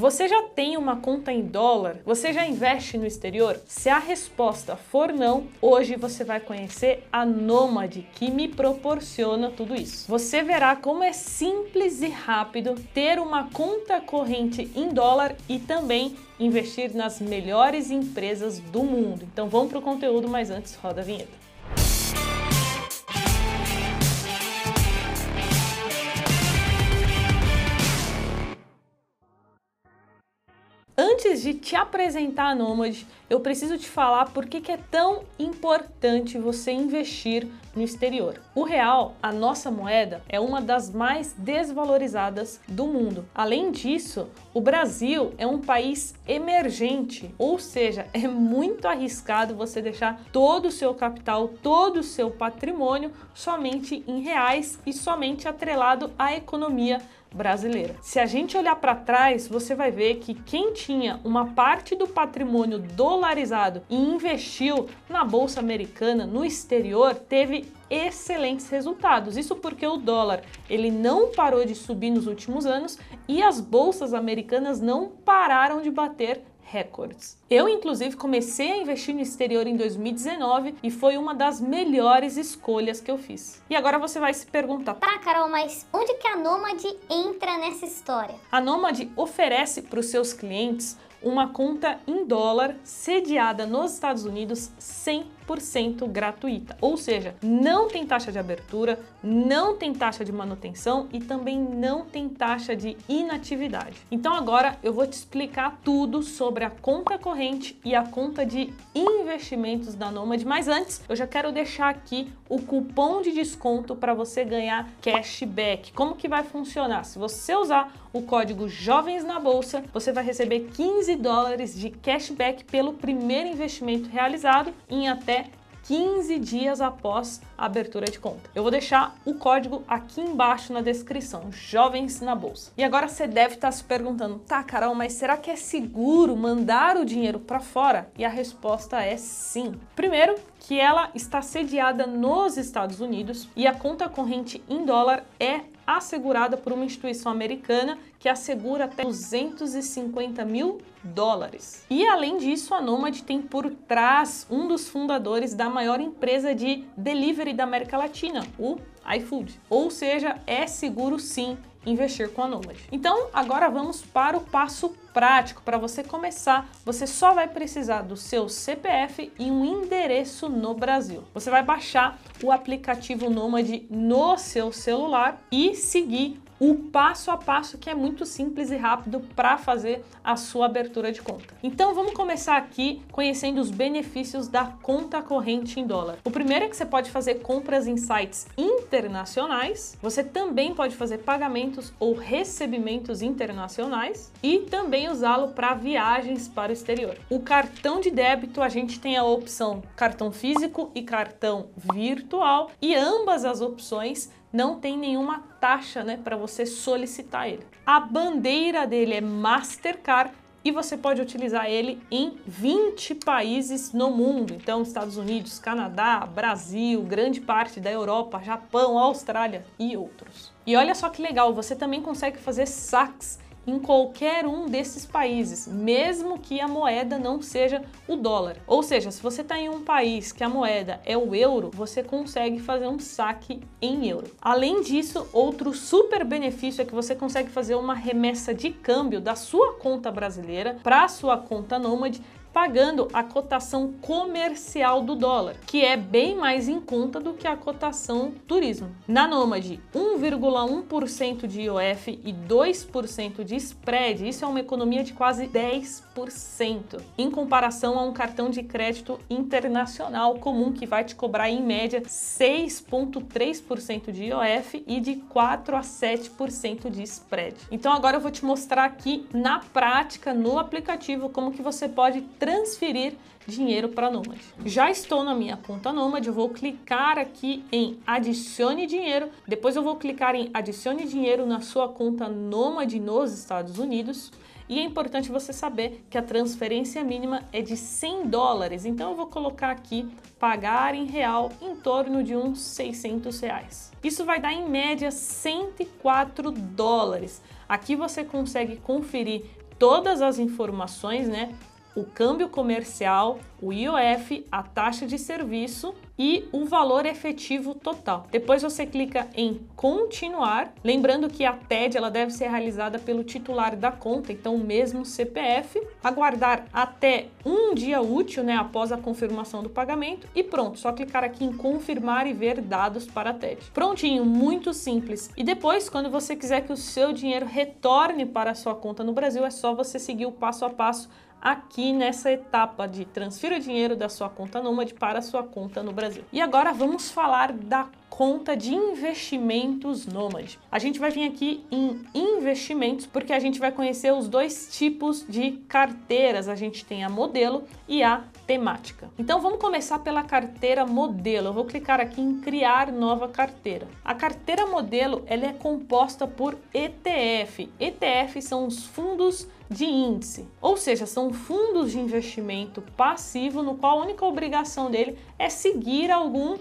Você já tem uma conta em dólar? Você já investe no exterior? Se a resposta for não, hoje você vai conhecer a Nômade que me proporciona tudo isso. Você verá como é simples e rápido ter uma conta corrente em dólar e também investir nas melhores empresas do mundo. Então vamos para o conteúdo, mas antes roda a vinheta. Antes de te apresentar a Nomad, eu preciso te falar por que é tão importante você investir no exterior. O real, a nossa moeda, é uma das mais desvalorizadas do mundo. Além disso, o Brasil é um país emergente, ou seja, é muito arriscado você deixar todo o seu capital, todo o seu patrimônio somente em reais e somente atrelado à economia brasileira. Se a gente olhar para trás, você vai ver que quem tinha uma parte do patrimônio dolarizado e investiu na bolsa americana no exterior teve excelentes resultados. Isso porque o dólar ele não parou de subir nos últimos anos e as bolsas americanas não pararam de bater recordes. Eu, inclusive, comecei a investir no exterior em 2019 e foi uma das melhores escolhas que eu fiz. E agora você vai se perguntar: Tá, Carol, mas onde que a Nomad entra nessa história? A Nomad oferece para os seus clientes uma conta em dólar sediada nos Estados Unidos 100% gratuita. Ou seja, não tem taxa de abertura, não tem taxa de manutenção e também não tem taxa de inatividade. Então agora eu vou te explicar tudo sobre a conta corrente e a conta de investimentos da Nomad, mas antes eu já quero deixar aqui o cupom de desconto para você ganhar cashback. Como que vai funcionar? Se você usar o código Jovens na Bolsa, você vai receber 15 dólares de cashback pelo primeiro investimento realizado em até 15 dias após a abertura de conta. Eu vou deixar o código aqui embaixo na descrição, Jovens na Bolsa. E agora você deve estar se perguntando, tá, Carol, mas será que é seguro mandar o dinheiro para fora? E a resposta é sim. Primeiro, que ela está sediada nos Estados Unidos e a conta corrente em dólar é assegurada por uma instituição americana que assegura até 250 mil dólares. E além disso, a Nomad tem por trás um dos fundadores da maior empresa de delivery da América Latina, o iFood. Ou seja, é seguro sim investir com a Nomad. Então, agora vamos para o passo prático. Para você começar, você só vai precisar do seu CPF e um endereço no Brasil. Você vai baixar o aplicativo Nomad no seu celular e seguir o passo a passo que é muito simples e rápido para fazer a sua abertura de conta. Então vamos começar aqui conhecendo os benefícios da conta corrente em dólar. O primeiro é que você pode fazer compras em sites internacionais, você também pode fazer pagamentos ou recebimentos internacionais e também usá-lo para viagens para o exterior. O cartão de débito a gente tem a opção cartão físico e cartão virtual e ambas as opções não tem nenhuma taxa né, para você solicitar ele. A bandeira dele é Mastercard e você pode utilizar ele em 20 países no mundo. Então, Estados Unidos, Canadá, Brasil, grande parte da Europa, Japão, Austrália e outros. E olha só que legal, você também consegue fazer saques em qualquer um desses países, mesmo que a moeda não seja o dólar. Ou seja, se você está em um país que a moeda é o euro, você consegue fazer um saque em euro. Além disso, outro super benefício é que você consegue fazer uma remessa de câmbio da sua conta brasileira para a sua conta nômade pagando a cotação comercial do dólar, que é bem mais em conta do que a cotação turismo. Na Nômade, 1,1% de IOF e 2% de spread, isso é uma economia de quase 10%, em comparação a um cartão de crédito internacional comum que vai te cobrar em média 6,3% de IOF e de 4 a 7% de spread. Então agora eu vou te mostrar aqui na prática no aplicativo como que você pode transferir dinheiro para Nomad. Já estou na minha conta Nomad, eu vou clicar aqui em adicione dinheiro, depois eu vou clicar em adicione dinheiro na sua conta Nomad nos Estados Unidos. E é importante você saber que a transferência mínima é de 100 dólares, então eu vou colocar aqui pagar em real em torno de uns 600 reais. Isso vai dar em média 104 dólares. Aqui você consegue conferir todas as informações, né? O câmbio comercial, o IOF, a taxa de serviço e o valor efetivo total. Depois você clica em continuar, lembrando que a TED ela deve ser realizada pelo titular da conta, então o mesmo CPF, aguardar até um dia útil, né, após a confirmação do pagamento e pronto, só clicar aqui em confirmar e ver dados para a TED. Prontinho, muito simples. E depois, quando você quiser que o seu dinheiro retorne para a sua conta no Brasil, é só você seguir o passo a passo aqui nessa etapa de transfira dinheiro da sua conta Nômade para a sua conta no Brasil. E agora vamos falar da conta de investimentos Nômade. A gente vai vir aqui em investimentos porque a gente vai conhecer os dois tipos de carteiras. A gente tem a modelo e a temática. Então vamos começar pela carteira modelo. Eu vou clicar aqui em criar nova carteira. A carteira modelo ela é composta por ETF. ETF são os fundos de índice, ou seja, são fundos de investimento passivo no qual a única obrigação dele é seguir algum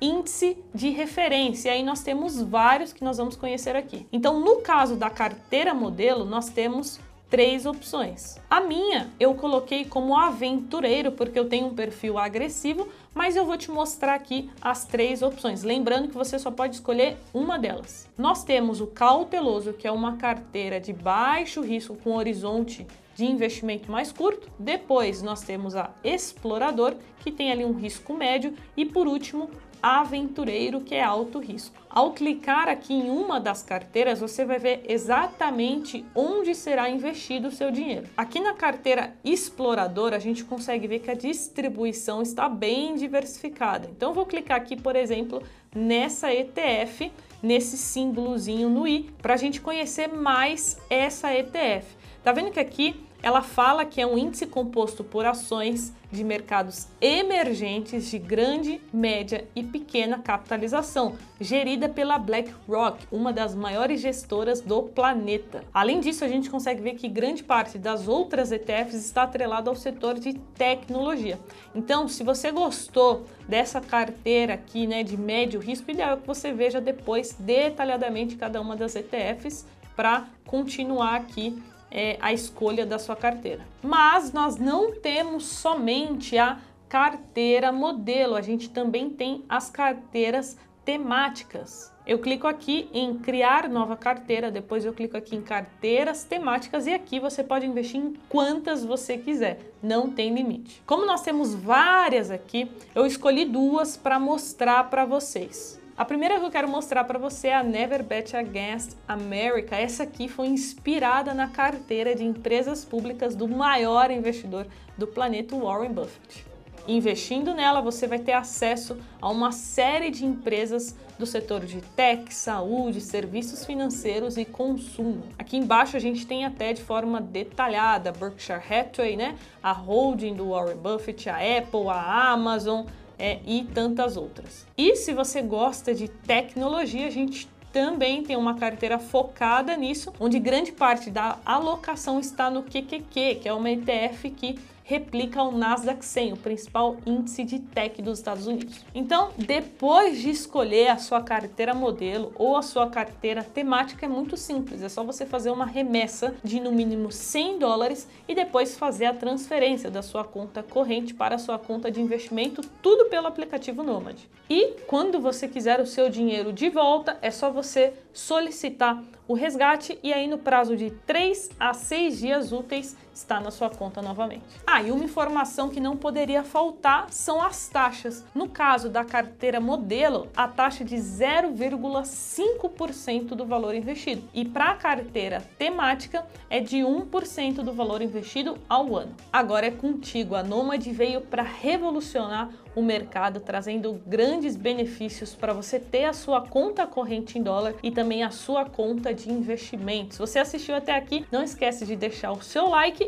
índice de referência. E aí nós temos vários que nós vamos conhecer aqui. Então, no caso da carteira modelo, nós temos três opções. A minha eu coloquei como aventureiro porque eu tenho um perfil agressivo, mas eu vou te mostrar aqui as três opções. Lembrando que você só pode escolher uma delas. Nós temos o cauteloso, que é uma carteira de baixo risco com horizonte de investimento mais curto. Depois nós temos a explorador, que tem ali um risco médio e por último aventureiro, que é alto risco. Ao clicar aqui em uma das carteiras, você vai ver exatamente onde será investido o seu dinheiro. Aqui na carteira explorador, a gente consegue ver que a distribuição está bem diversificada. Então, vou clicar aqui, por exemplo, nessa ETF, nesse símbolozinho no i, para a gente conhecer mais essa ETF. Tá vendo que aqui ela fala que é um índice composto por ações de mercados emergentes de grande, média e pequena capitalização, gerida pela BlackRock, uma das maiores gestoras do planeta. Além disso, a gente consegue ver que grande parte das outras ETFs está atrelada ao setor de tecnologia. Então, se você gostou dessa carteira aqui, né, de médio risco, ideal é que você veja depois detalhadamente cada uma das ETFs para continuar aqui é, a escolha da sua carteira. Mas nós não temos somente a carteira modelo, a gente também tem as carteiras temáticas. Eu clico aqui em criar nova carteira, depois eu clico aqui em carteiras temáticas e aqui você pode investir em quantas você quiser, não tem limite. Como nós temos várias aqui, eu escolhi duas para mostrar para vocês. A primeira que eu quero mostrar para você é a Never Bet Against America. Essa aqui foi inspirada na carteira de empresas públicas do maior investidor do planeta, Warren Buffett. Investindo nela, você vai ter acesso a uma série de empresas do setor de tech, saúde, serviços financeiros e consumo. Aqui embaixo a gente tem até de forma detalhada Berkshire Hathaway, né? A holding do Warren Buffett, a Apple, a Amazon, é, e tantas outras. E se você gosta de tecnologia, a gente também tem uma carteira focada nisso, onde grande parte da alocação está no QQQ, que é uma ETF que replica o Nasdaq 100, o principal índice de tech dos Estados Unidos. Então, depois de escolher a sua carteira modelo ou a sua carteira temática, é muito simples, é só você fazer uma remessa de no mínimo 100 dólares e depois fazer a transferência da sua conta corrente para a sua conta de investimento, tudo pelo aplicativo Nomad. E quando você quiser o seu dinheiro de volta, é só você solicitar o resgate e aí no prazo de 3 a 6 dias úteis está na sua conta novamente. Ah, e uma informação que não poderia faltar são as taxas. No caso da carteira modelo, a taxa de 0,5% do valor investido. E para a carteira temática é de 1% do valor investido ao ano. Agora é contigo, a Nomad veio para revolucionar o mercado, trazendo grandes benefícios para você ter a sua conta corrente em dólar e também a sua conta de investimentos. Se você assistiu até aqui, não esquece de deixar o seu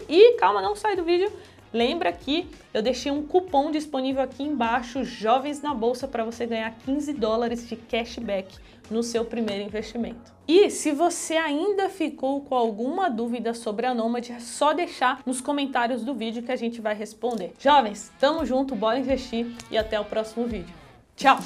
e calma, não sai do vídeo. Lembra que eu deixei um cupom disponível aqui embaixo, Jovens na Bolsa, para você ganhar 15 dólares de cashback no seu primeiro investimento. E se você ainda ficou com alguma dúvida sobre a Nomad, é só deixar nos comentários do vídeo que a gente vai responder. Jovens, tamo junto, bora investir e até o próximo vídeo. Tchau!